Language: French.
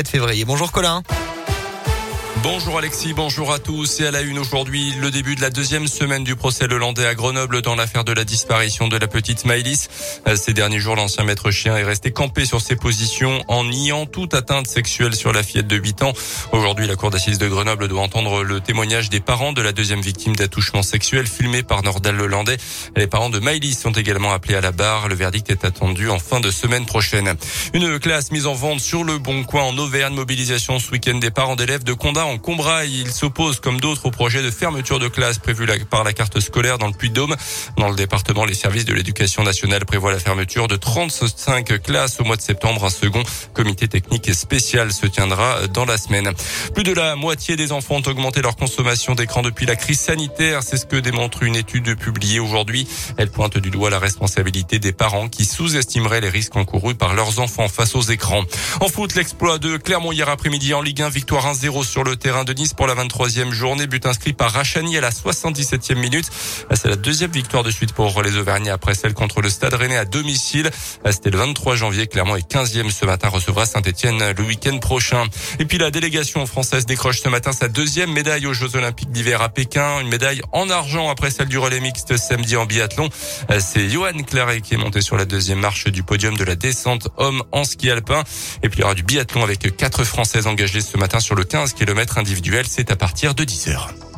7 février. Bonjour Colin. Bonjour Alexis, bonjour à tous. Et à la une aujourd'hui, le début de la deuxième semaine du procès Lelandais à Grenoble dans l'affaire de la disparition de la petite Maëlys. Ces derniers jours, l'ancien maître chien est resté campé sur ses positions en niant toute atteinte sexuelle sur la fillette de 8 ans. Aujourd'hui, la cour d'assises de Grenoble doit entendre le témoignage des parents de la deuxième victime d'attouchement sexuel filmé par Nordal Lelandais. Les parents de Maëlys sont également appelés à la barre. Le verdict est attendu en fin de semaine prochaine. Une classe mise en vente sur le Bon Coin en Auvergne. Mobilisation ce week-end des parents d'élèves de Condat en Combraille. Il s'oppose, comme d'autres, au projet de fermeture de classe prévu par la carte scolaire dans le Puy-de-Dôme. Dans le département, les services de l'éducation nationale prévoient la fermeture de 35 classes au mois de septembre. Un second comité technique spécial se tiendra dans la semaine. Plus de la moitié des enfants ont augmenté leur consommation d'écran depuis la crise sanitaire. C'est ce que démontre une étude publiée aujourd'hui. Elle pointe du doigt la responsabilité des parents qui sous-estimeraient les risques encourus par leurs enfants face aux écrans. En foot, l'exploit de Clermont hier après-midi en Ligue 1, victoire 1-0 sur le terrain de Nice pour la 23e journée. But inscrit par Rachani à la 77e minute. C'est la deuxième victoire de suite pour les Auvergnats après celle contre le Stade Rennais à domicile. C'était le 23 janvier. Clermont est 15e ce matin, recevra Saint-Etienne le week-end prochain. Et puis la délégation française décroche ce matin sa deuxième médaille aux Jeux Olympiques d'hiver à Pékin. Une médaille en argent après celle du relais mixte samedi en biathlon. C'est Johan Claret qui est monté sur la deuxième marche du podium de la descente homme en ski alpin. Et puis il y aura du biathlon avec quatre Françaises engagées ce matin sur le 15 km individuel c'est à partir de 10h.